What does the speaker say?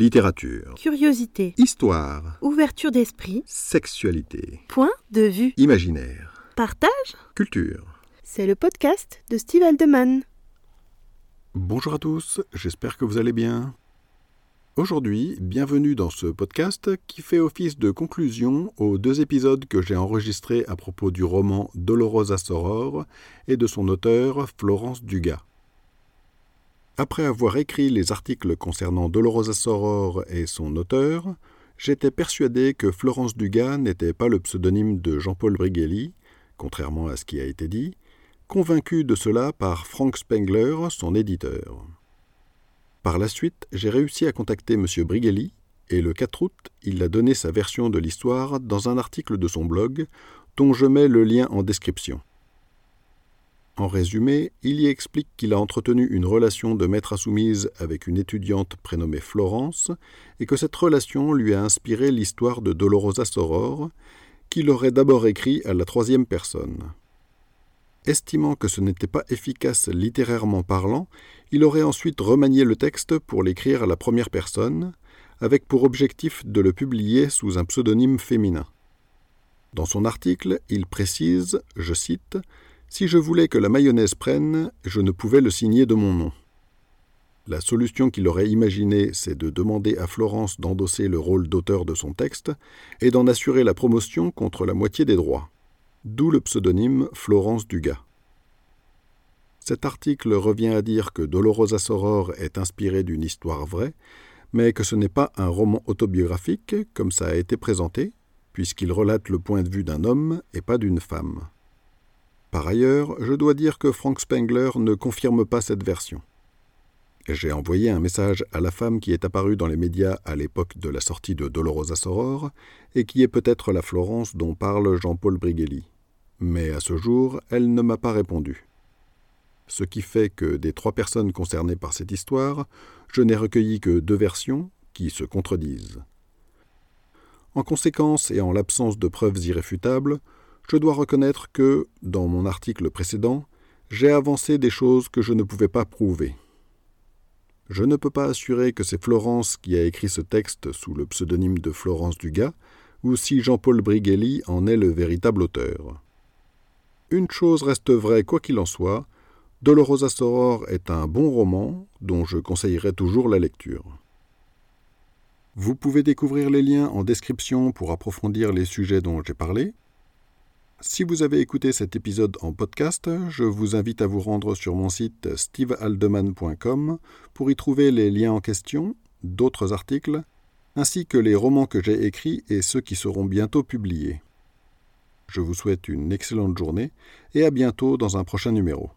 Littérature. Curiosité. Histoire. Ouverture d'esprit. Sexualité. Point de vue. Imaginaire. Partage. Culture. C'est le podcast de Steve Aldeman. Bonjour à tous, j'espère que vous allez bien. Aujourd'hui, bienvenue dans ce podcast qui fait office de conclusion aux deux épisodes que j'ai enregistrés à propos du roman Dolorosa Soror et de son auteur Florence Dugas. Après avoir écrit les articles concernant Dolorosa Soror et son auteur, j'étais persuadé que Florence Dugas n'était pas le pseudonyme de Jean-Paul Brighelli, contrairement à ce qui a été dit, convaincu de cela par Frank Spengler, son éditeur. Par la suite, j'ai réussi à contacter M. Brighelli, et le 4 août, il a donné sa version de l'histoire dans un article de son blog, dont je mets le lien en description. En résumé, il y explique qu'il a entretenu une relation de maître à soumise avec une étudiante prénommée Florence, et que cette relation lui a inspiré l'histoire de Dolorosa Soror, qu'il aurait d'abord écrit à la troisième personne. Estimant que ce n'était pas efficace littérairement parlant, il aurait ensuite remanié le texte pour l'écrire à la première personne, avec pour objectif de le publier sous un pseudonyme féminin. Dans son article, il précise, je cite, si je voulais que la mayonnaise prenne, je ne pouvais le signer de mon nom. La solution qu'il aurait imaginée, c'est de demander à Florence d'endosser le rôle d'auteur de son texte et d'en assurer la promotion contre la moitié des droits. D'où le pseudonyme Florence Dugas. Cet article revient à dire que Dolorosa Soror est inspiré d'une histoire vraie, mais que ce n'est pas un roman autobiographique comme ça a été présenté, puisqu'il relate le point de vue d'un homme et pas d'une femme. Par ailleurs, je dois dire que Frank Spengler ne confirme pas cette version. J'ai envoyé un message à la femme qui est apparue dans les médias à l'époque de la sortie de Dolorosa Soror et qui est peut-être la Florence dont parle Jean-Paul Brighelli. Mais à ce jour, elle ne m'a pas répondu. Ce qui fait que des trois personnes concernées par cette histoire, je n'ai recueilli que deux versions qui se contredisent. En conséquence et en l'absence de preuves irréfutables, je dois reconnaître que, dans mon article précédent, j'ai avancé des choses que je ne pouvais pas prouver. Je ne peux pas assurer que c'est Florence qui a écrit ce texte sous le pseudonyme de Florence Dugas, ou si Jean-Paul Brighelli en est le véritable auteur. Une chose reste vraie quoi qu'il en soit, Dolorosa Soror est un bon roman dont je conseillerais toujours la lecture. Vous pouvez découvrir les liens en description pour approfondir les sujets dont j'ai parlé, si vous avez écouté cet épisode en podcast, je vous invite à vous rendre sur mon site stevealdeman.com pour y trouver les liens en question, d'autres articles, ainsi que les romans que j'ai écrits et ceux qui seront bientôt publiés. Je vous souhaite une excellente journée et à bientôt dans un prochain numéro.